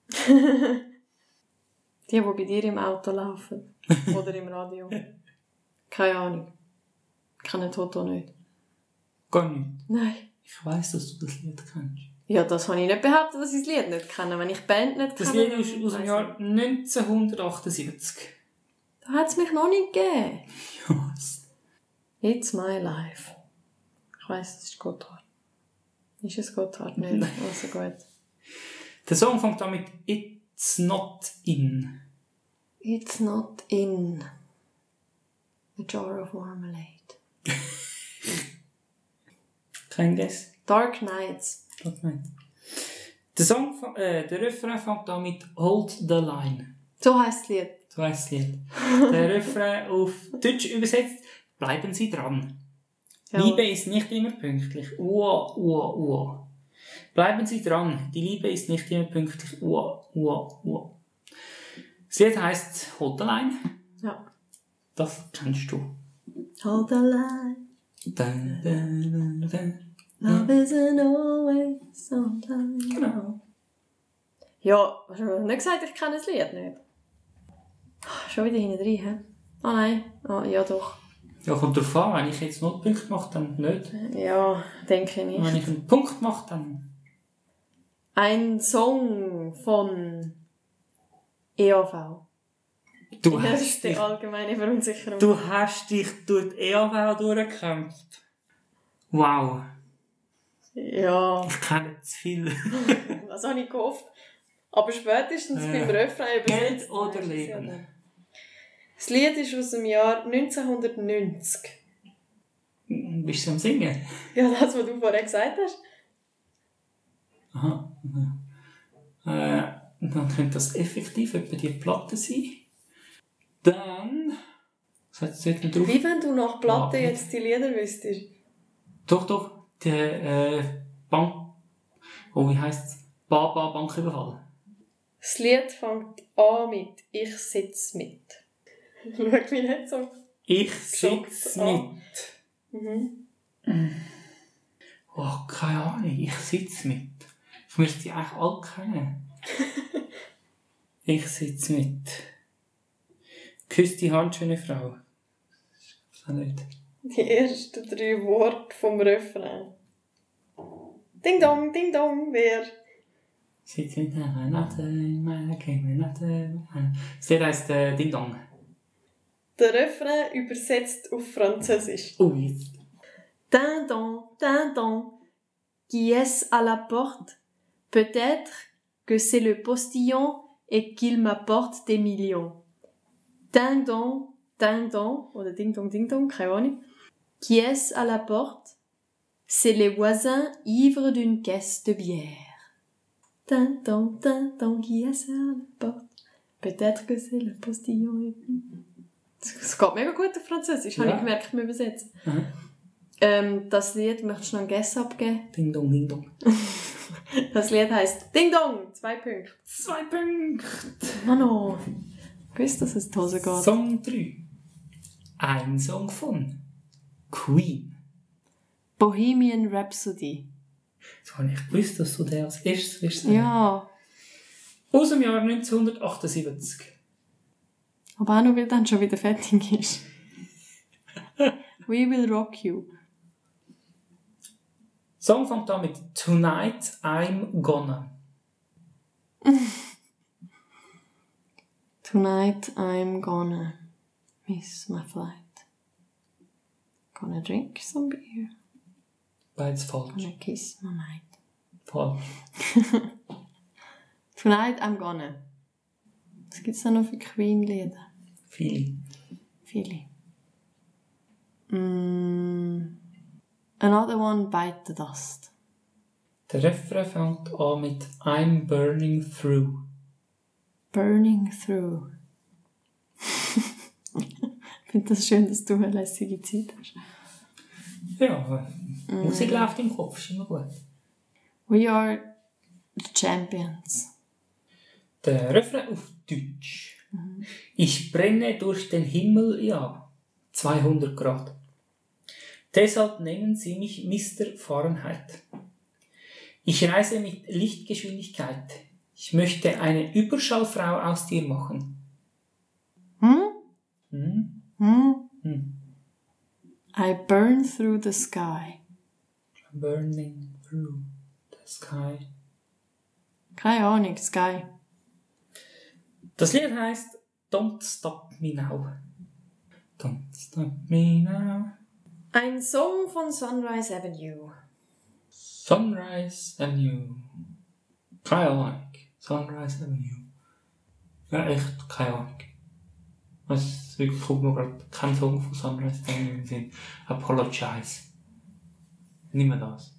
die, die bei dir im Auto laufen. Oder im Radio. Keine Ahnung. Ich kenne Toto nicht. Gar nicht. Nein. Ich weiß, dass du das Lied kennst. Ja, das habe ich nicht behauptet, dass ich das Lied nicht kenne. Wenn ich die Band nicht Das kenne... Lied ist aus dem Jahr 1978. ich. Da hat es mich noch nicht gegeben. Was? It's my life. Ich weiss, es ist Gotthard. Ist es Gotthard? Nicht. Also gut. Der Song fängt an mit It's Not In. It's not in a jar of marmalade. Kein Guess. Dark Knights. Was meinst du? Der Song, äh, der Refrain fängt an mit Hold the Line. So heisst das Lied. So heisst das Lied. Der Refrain auf Deutsch übersetzt, bleiben Sie dran. Ja. Liebe ist nicht immer pünktlich. Ua, ua, ua. Bleiben Sie dran. Die Liebe ist nicht immer pünktlich. Ua, ua, ua. Das Lied heisst Hold the Line. Ja. Das kennst du. Hold the line. Dun, dun, dun. Love isn't always on time. Genau. Ja, hast du nicht gesagt, ich kenne das Lied nicht? Ah, Schon wieder hinten drin, hä? Ah nein. Ah, ja doch. Ja, kommt drauf an. Wenn ich jetzt null Punkte mache, dann nicht. Ja, denke ich nicht. Wenn ich einen Punkt mache, dann... Ein Song von EAV. Du hast Erste dich, allgemeine Verunsicherung. du hast dich durch die EAV durchgekämpft. Wow. Ja, Ich kenne zu viel. was habe ich gehofft? Aber spätestens Äh, beim Refrain Geld oder Leben? Das Lied ist aus dem Jahr 1990. Bist du am Singen? Ja, das, was du vorher gesagt hast. Aha. Äh, dann könnte das effektiv etwa die Platte sein. Dann. Was hat noch drauf? Wie wenn du nach Platte Ah. jetzt die Lieder wüsstest. Doch, doch. Der äh, Bank. Oh, wie heisst es? Baba Banküberfall. Das Lied fängt an mit Ich sitz mit. Schau mich nicht so. Ich sitze an. mit. Mhm. Oh, keine Ahnung. Ich sitze mit. Ich müsste die eigentlich alle kennen. ich sitze mit. Küss die Hand, schöne Frau. Weiß nicht. Die ersten drei Worte vom Refrain. Ding dong, ding dong, wer? Sitze mit einer Natte in meiner Kämmernatte. Das Lied heisst äh, Ding Dong. Der Refrain übersetzt auf Französisch. Oh, ding dong. Qui est à la porte? Peut-être que c'est le postillon et qu'il m'apporte des millions. Ding dong, oder ding dong, ding dong, keine. Qui est à la porte? C'est les voisins ivres d'une caisse de bière. Ding dong, qui est à la porte? Peut-être que c'est le postillon et... Es geht mega gut auf Französisch, habe Ja. ich gemerkt beim Übersetzen. Mhm. Ähm, das Lied, möchtest du noch einen Guess abgeben? Ding Dong, Ding Dong. Das Lied heisst Ding Dong, zwei Punkte. Zwei Punkte. Mano, gewusst, dass es in die Hose geht. Song 3. Ein Song von Queen. Bohemian Rhapsody. So habe ich gewusst, dass du den als erstes wirst. Ja, Aus dem Jahr 1978. aber auch nur, weil dann schon wieder fertig ist. We will rock you. Song fängt an mit Tonight I'm Gonna. Tonight I'm gonna miss my flight. Gonna drink some beer. Beides falsch. Gonna kiss my night. Falsch. Tonight I'm gonna. Was gibt's da noch für Queen-Lieder? Viele. Viele. Mm, another one bite the dust. Der Refrain fängt an mit I'm burning through. Burning through. ich finde das schön, dass du eine lässige Zeit hast. Ja, aber Musik läuft im Kopf, ist immer gut. We are the champions. Der Refrain auf Deutsch. Ich brenne durch den Himmel, ja. 200 Grad. Deshalb nennen sie mich Mr. Fahrenheit. Ich reise mit Lichtgeschwindigkeit. Ich möchte eine Überschallfrau aus dir machen. Hm? Hm? Hm? Hm. I burn through the sky. Burning through the sky. Keine Ahnung, Sky. Das Lied heißt Don't Stop Me Now. Don't Stop Me Now. Ein Song von Sunrise Avenue. Sunrise Avenue. Keine Ahnung. Sunrise Avenue. Ja, echt keine Ahnung. Was wirklich kommt mir gerade kein Song von Sunrise Daniel in. Apologize. Nimm das.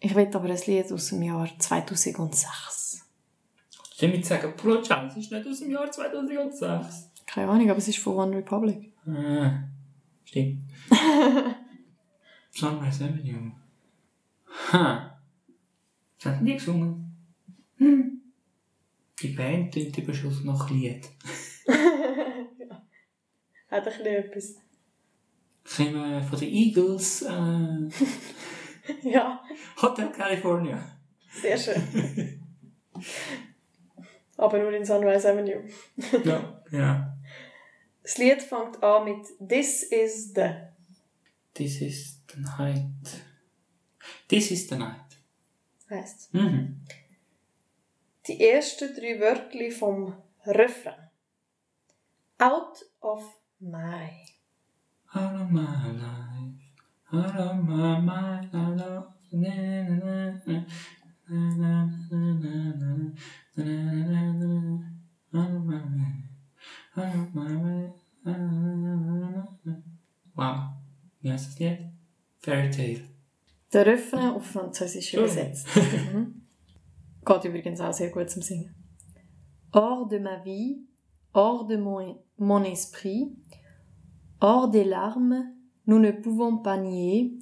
Ich will aber ein Lied aus dem Jahr 2006. Ich nicht sagen, Apologize ist nicht aus dem Jahr 2006. Keine Ahnung, aber es ist von One Republic. Ah, stimmt. Sunrise Avenue. Ha. Das haben die gesungen. Hm. Die Band tönt eben schon so nach Lied. Hat ein bisschen etwas. Kommen wir von den Eagles, äh, Ja, Hotel California. sehr schön aber nur in Sunrise Avenue. ja, ja. Das Lied fängt an mit This is the. This is the night. This is the night. Heißt. Mhm. Die ersten drei Wörter vom Refrain. Out of my. Out of my life. Out of my mind. Out of... Na, na, na, na, na, na, na, na. Wow, wie heißt das Lied? Fairy Tale. Der Refrain auf Französisch übersetzt. Mhm. Geht übrigens auch sehr gut zum Singen. Hors de ma vie, hors de mon, mon esprit, hors des larmes, nous ne pouvons pas nier,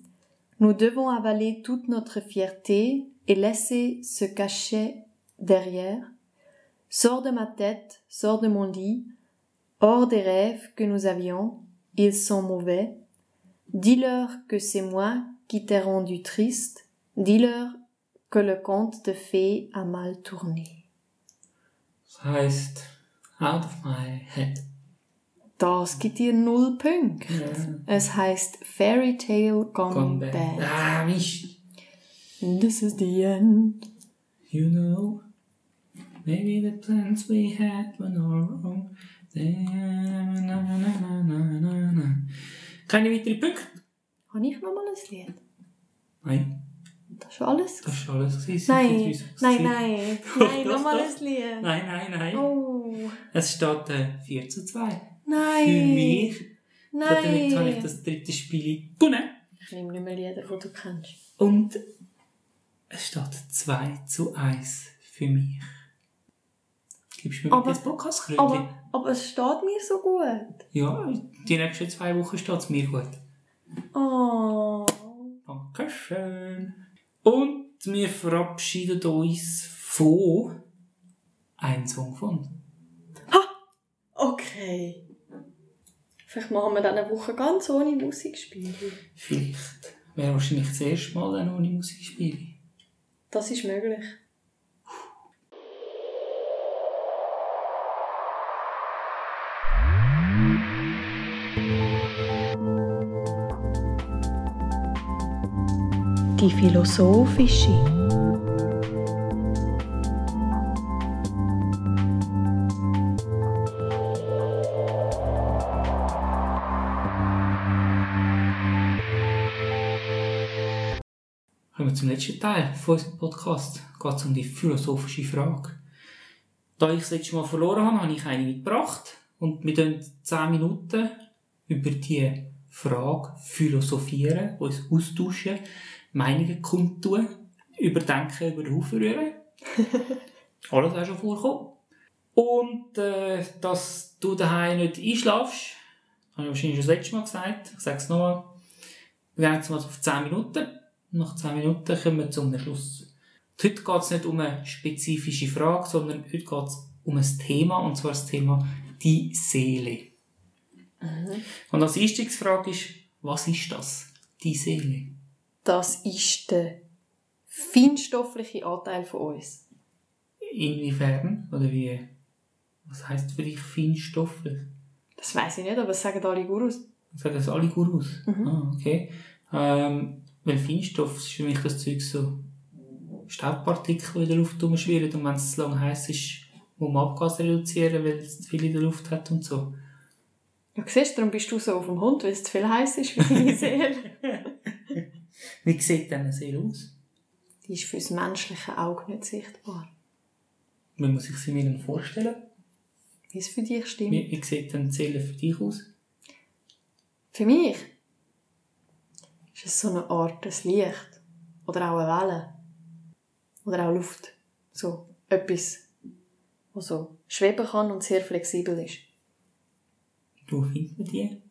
nous devons avaler toute notre fierté et laisser se cacher derrière. Sors de ma tête, sors de mon lit, hors des rêves que nous avions, ils sont mauvais. Dis-leur que c'est moi qui t'ai rendu triste, dis-leur que le conte de fées a mal tourné. Das heisst, out of my head. Das gibt dir null Punkte. Ja. Es heißt Fairy Tale Gone, Gone. Ah, Mist. This is the end. You know, maybe the plans we had were all wrong. Na, na, na, na, na, na, na. Keine weiteren Punkte? Habe ich noch mal ein Lied? Nein, Das ist alles? das war alles. gewesen. Nein, nein, nein. Nein, doch, noch mal doch. ein Lied. Nein, nein, nein. Oh, Es steht äh, 4 zu 2. nein. Für mich. So, damit habe ich Nein. das dritte Spiel gewonnen. Ich nehme nicht mehr Lieder, die du kennst. Und es steht 2 zu 1 für mich. Gibst mir Aber- bitte das Podcast Aber, aber es steht mir so gut. Ja, die nächsten zwei Wochen steht es mir gut. Oh. Dankeschön. Und wir verabschieden uns von einem Song von. Okay. Vielleicht machen wir dann eine Woche ganz ohne Musik spielen. Vielleicht wäre wahrscheinlich das erste Mal dann ohne Musik spielen. Das ist möglich. Die philosophische. Kommen wir zum letzten Teil von unserem Podcast. Geht es um die philosophische Frage. Da ich das letzte Mal verloren habe, habe ich eine mitgebracht. Und wir tun 10 Minuten über die Frage philosophieren, uns austauschen, Meinungen kundtun, überdenken, über den Haufen rühren. Alles auch schon vorkommen. Und äh, dass du daheim nicht einschlafst, habe ich wahrscheinlich schon das letzte Mal gesagt. Ich sage es nochmal. Wir gehen jetzt mal auf 10 Minuten. Nach 10 Minuten kommen wir zum Schluss. Heute geht es nicht um eine spezifische Frage, sondern heute geht es um ein Thema, und zwar das Thema die Seele. Und als Einstiegsfrage ist, was ist das? Die Seele. Das ist der feinstoffliche Anteil von uns. Inwiefern? Oder wie? Was heisst für dich feinstofflich? Das weiß ich nicht, aber das sagen alle Gurus. Sagen das alle Gurus? Mhm. Ah, okay. Ähm, weil Feinstoff ist für mich das Zeug so Staubpartikel, die in der Luft rumschwirren und wenn es zu lange heiß ist, muss man Abgas reduzieren, weil es zu viel in der Luft hat und so. Ja, siehst du, darum bist du so auf dem Hund, weil es zu viel heiß ist für deine Seele. Wie sieht denn eine Seele aus? Die ist fürs menschliche Auge nicht sichtbar. Wie muss ich sie mir denn vorstellen? Wie es für dich stimmt. Wie, wie sieht denn Zählen für dich aus? Für mich ist es so eine Art des Licht. Oder auch eine Welle. Oder auch Luft. So etwas, was so schweben kann und sehr flexibel ist. Wo findet man die?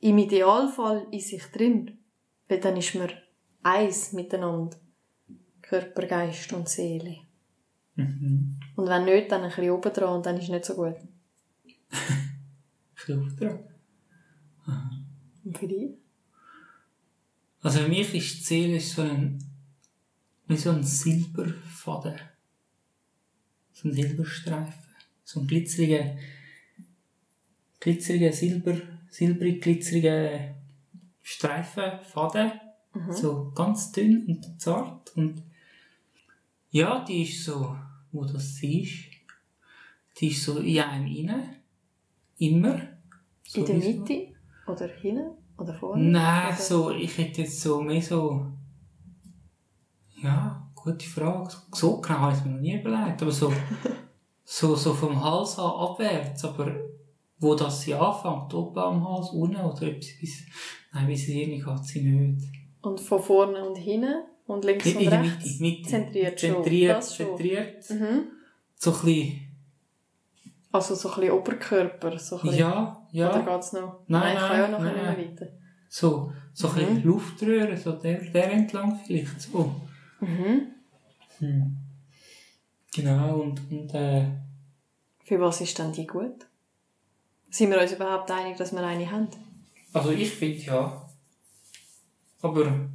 Im Idealfall in sich drin. Weil dann ist man eins miteinander. Körper, Geist und Seele. Mhm. Und wenn nicht, dann ein bisschen oben dran und dann ist es nicht so gut. Ich glaube dran. Und für dich? Also für mich ist die Seele so ein, wie so ein Silberfaden. So ein Silberstreifen. So ein glitzeriger, glitzeriger Silber, silbrig glitzeriger Streifen, Faden. So ganz dünn und zart. Und ja, die ist so, wo das siehst, die ist so in einem rein. Immer. So In der wie so- Mitte? Oder hinten? Oder vorne? Nein, Oder- so, ich hätte jetzt so mehr so. Ja, gute Frage. So genau habe ich es mir noch nie überlegt. Aber so, so, so vom Hals an abwärts. Aber wo das sie anfängt, oben am Hals, unten oder etwas Nein, bis Hirn geht sie nicht. Und von vorne und hinten? Und links In, und in der rechts? Mitte, Mitte. Zentriert schon. Zentriert, schon. zentriert. Mhm. So ein bisschen. Also so ein bisschen Oberkörper. So ein bisschen. Ja, ja. Oder geht es noch? Nein, ich kann ja nein, noch nein, ein nein. bisschen weiter. So, so ein bisschen Luftröhre, so der, der entlang vielleicht. So. Mhm. Hm. Genau, und, und äh, Für was ist denn die gut? Sind wir uns überhaupt einig, dass wir eine haben? Also ich finde ja. Aber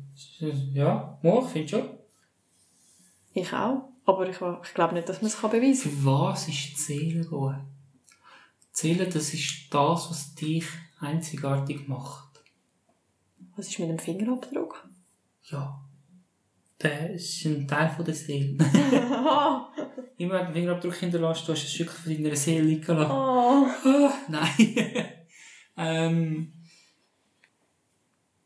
ja, mal, ich finde schon. Ich auch. Aber ich, ich glaube nicht, dass man es beweisen kann. Für was ist Seele gut? Seele, das ist das, was dich einzigartig macht. Was ist mit dem Fingerabdruck? Ja. Der ist ein Teil von der Seele. Immer wenn du den Fingerabdruck hinterlässt, du hast ein Stück von deiner Seele liegen lassen. oh. Nein. ähm,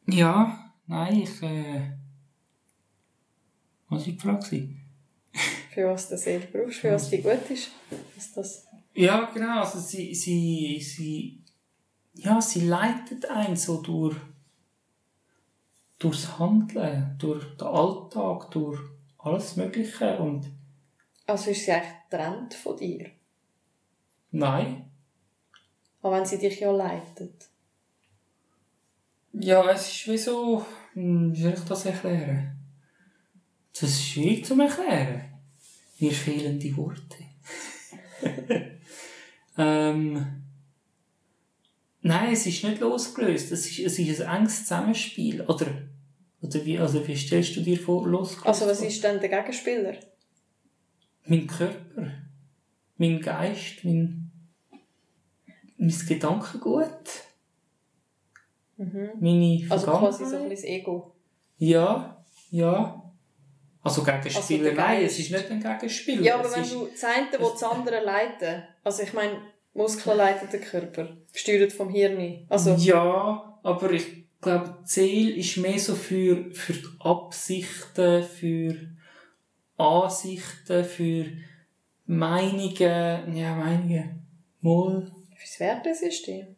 ja, nein, ich. Äh, was war die Frage? Für was du Seele brauchst, für was die gut ist. Ist das... Ja, genau. Also sie, sie, sie, ja, sie leitet einen so durch, durchs Handeln, durch den Alltag, durch alles Mögliche. Und Also ist sie eigentlich getrennt von dir? nein. Aber wenn sie dich ja leitet. Ja, es ist wie so. hm, Wie soll ich das erklären? Das ist schwierig zu erklären. Mir fehlen die Worte. ähm, nein, es ist nicht losgelöst. Es ist, es ist ein enges Zusammenspiel. Oder, oder wie, also wie stellst du dir vor, losgelöst? Also was ist denn der Gegenspieler? Mein Körper, mein Geist, mein, mein Gedankengut, meine Also quasi so ein bisschen das Ego. Ja, ja. Also Gegenspieler, Also nein, es ist nicht ein Gegenspieler. Ja, aber es wenn du das eine, wo das andere leiten. Also ich meine, Muskeln leiten den Körper. Gesteuert vom Hirn. Also, Ja, aber ich glaube, Ziel ist mehr so für, für die Absichten, für Ansichten, für Meinungen, ja, Meinungen, mal. fürs Wertesystem.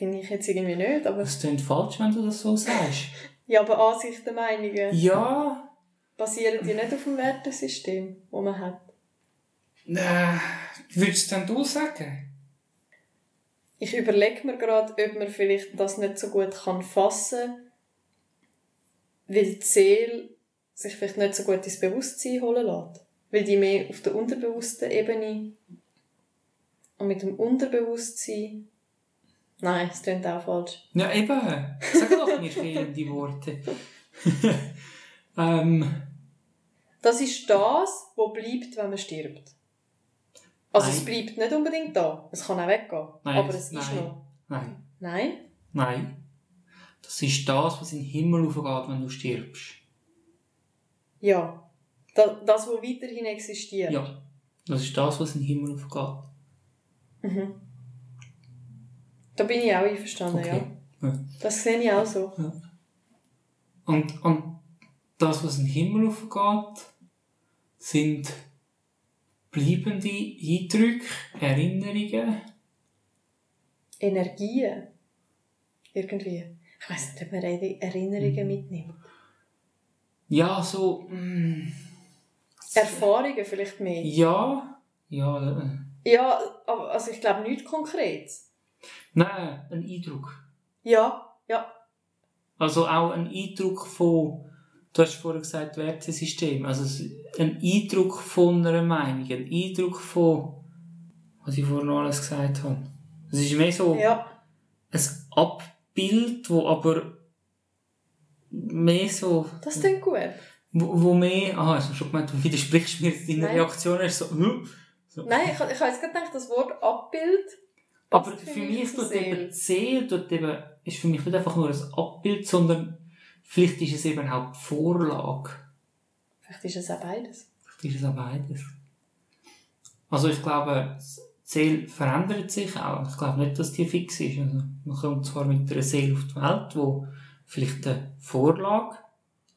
Finde ich jetzt irgendwie nicht, aber... Das klingt falsch, wenn du das so sagst. Ja, aber Ansichten, Meinungen Ja, basieren die nicht auf dem Wertesystem, das man hat. äh, würdest denn du sagen? Ich überlege mir gerade, ob man vielleicht das nicht so gut kann fassen kann, weil die Seele sich vielleicht nicht so gut ins Bewusstsein holen lässt. Weil die mehr auf der unterbewussten Ebene und mit dem Unterbewusstsein... Nein, das klingt auch falsch. Ja, eben. Sag doch, mir fehlen die Worte. ähm, Das ist das, was bleibt, wenn man stirbt. Also es Nein. bleibt nicht unbedingt da. Es kann auch weggehen. Nein, aber es ist nein. noch. nein, Nein? nein. Das ist das, was in den Himmel aufgeht, wenn du stirbst. Ja. Das, das was weiterhin existiert. Ja. Das ist das, was in den Himmel aufgeht. Mhm. Da bin ich auch einverstanden, Okay. ja. Ja. Das sehe ich auch so. Und, und das, was in den Himmel aufgeht, sind bleibende Eindrücke, Erinnerungen. Energien. Irgendwie. Ich weiss nicht, ob man Eri- Erinnerungen mitnimmt. Ja, so. Mm, Erfahrungen vielleicht mehr. ja. Ja. äh, Ja, aber also ich glaube nichts Konkretes. Nein, ein Eindruck. Ja, ja. Also auch ein Eindruck von, du hast vorhin gesagt, Wertesystem. Also ein Eindruck von einer Meinung, ein Eindruck von, was ich vorhin noch alles gesagt habe. Es ist mehr so Ja, ein Abbild, wo aber mehr so, das klingt gut. wo, wo mehr, ah, hast du schon gemeint, du widersprichst mir, deine. Reaktion ist so, so. Nein, ich, ich habe jetzt gerade gedacht, das Wort Abbild. Aber für mich zur tut eben Seele tut eben, ist für mich nicht einfach nur ein Abbild, sondern vielleicht ist es eben auch die Vorlage. Vielleicht ist es auch beides. Vielleicht ist es auch beides. Also ich glaube, die Seele verändert sich auch. Ich glaube nicht, dass die fix ist. Also man kommt zwar mit einer Seele auf die Welt, wo vielleicht eine Vorlage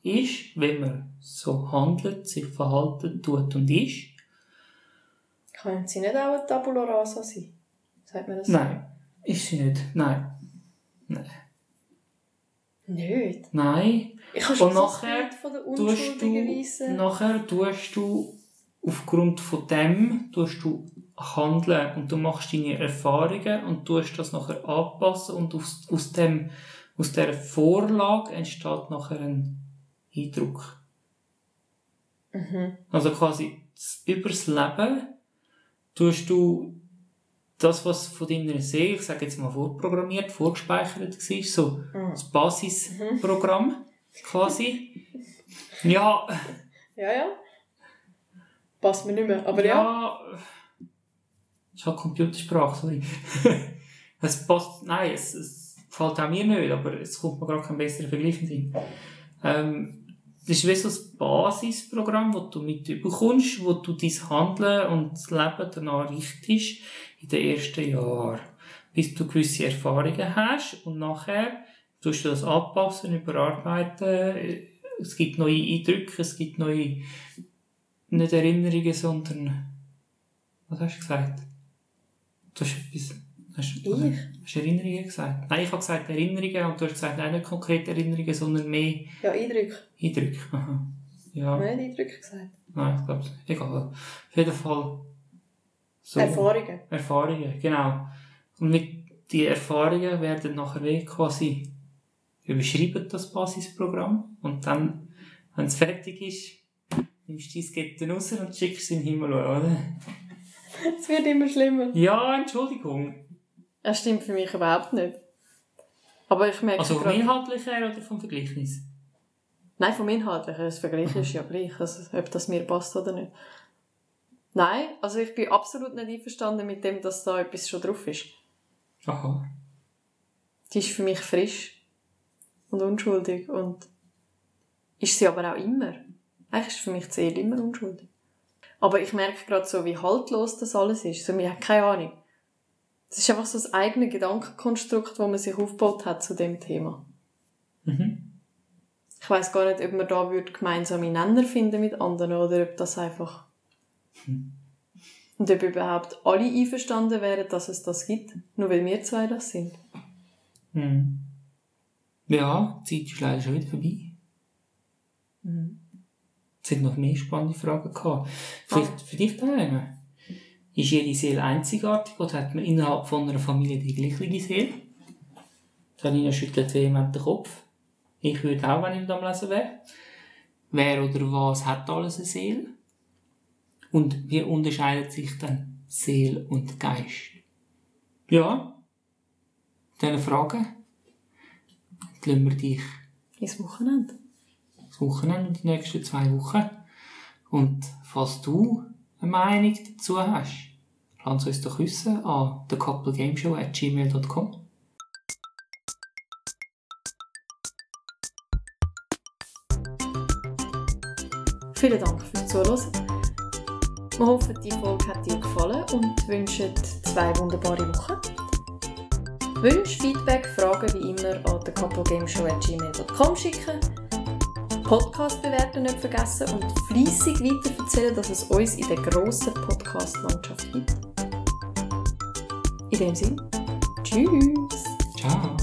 ist, wenn man so handelt, sich verhalten, tut und ist. Können sie nicht auch eine Tabula rasa sein? Sagt man das? Nein, ist sie nicht. Nein. Nicht. Nein. Ich habe schon nachher das von der tust du, nachher tust du aufgrund von dem tust du handeln und du machst deine Erfahrungen und tust das nachher anpassen und aus, aus dem aus dieser Vorlage entsteht nachher ein Eindruck. Mhm. Also quasi z- übers Leben tust du das, was von deiner Seele, ich sage jetzt mal vorprogrammiert, vorgespeichert war, so Mhm. das Basisprogramm quasi. Ja, Ja, ja. Passt mir nicht mehr. Aber ja. ja. Ist halt Computersprache, sorry. es passt, nein, es, es gefällt auch mir nicht, aber es kommt mir gerade kein besserer Vergleich in den Sinn. Ähm, das ist wie so ein Basisprogramm, das du mitbekommst, wo du dein Handeln und das Leben danach richtest in den ersten Jahren. Bis du gewisse Erfahrungen hast und nachher tust du das anpassen, überarbeiten. Es gibt neue Eindrücke, es gibt neue, nicht Erinnerungen, sondern, was hast du gesagt? Du hast etwas, hast, Ich? hast du Erinnerungen gesagt? Nein, ich habe gesagt Erinnerungen und du hast gesagt, nein, nicht konkrete Erinnerungen, sondern mehr Ja, Eindrücke. Eindrücke. Aha. Ja. Nicht Eindrücke gesagt. Nein, ich glaube, egal. Auf jeden Fall. So. Erfahrungen. Erfahrungen, genau. Und mit die Erfahrungen werden nachher wie quasi überschrieben, das Basisprogramm. Und dann, wenn es fertig ist, nimmst du dein Gitter raus und schickst es in den Himmel, oder? Es wird immer schlimmer. Ja, Entschuldigung. Das stimmt für mich überhaupt nicht. Aber ich merke Also vom. Inhaltlichen her oder vom Vergleichnis? Nein, vom Inhaltlichen. Das Vergleich ist ja gleich, also, ob das mir passt oder nicht. Nein, also ich bin absolut nicht einverstanden mit dem, dass da etwas schon drauf ist. Aha. Die ist für mich frisch und unschuldig und ist sie aber auch immer. Eigentlich ist für mich die Seele immer unschuldig. Aber ich merke gerade so, wie haltlos das alles ist. So, man hat keine Ahnung. Das ist einfach so das eigene Gedankenkonstrukt, das man sich aufgebaut hat zu dem Thema. Mhm. Ich weiß gar nicht, ob man da würde gemeinsame Nenner finden mit anderen oder ob das einfach und ob überhaupt alle einverstanden wären, dass es das gibt, nur weil wir zwei das sind. Hm. Ja, die Zeit ist leider schon wieder vorbei. Mhm. Es sind noch mehr spannende Fragen gehabt. Vielleicht für dich daheim. Ist jede Seele einzigartig oder hat man innerhalb von einer Familie die gleiche Seele? Janina schüttelt vehement den Kopf. Ich würde auch, wenn ich am Lesen wäre. Wer oder was hat alles eine Seele? Und wie unterscheidet sich dann Seele und Geist? Ja, diese Fragen lassen wir dich Ins Wochenende. das Wochenende und die nächsten zwei Wochen. Und falls du eine Meinung dazu hast, lass uns doch wissen an thecouplegameshow at gmail.com. Vielen Dank fürs Zuhören. Wir hoffen, die Folge hat dir gefallen und wünschen zwei wunderbare Wochen. Wünsche, Feedback, Fragen wie immer an thecouplegameshow.gmail.com schicken. Podcast bewerten nicht vergessen und fleissig weiterverzählen, dass es uns in der grossen Podcast-Landschaft gibt. In dem Sinne, tschüss! Ciao.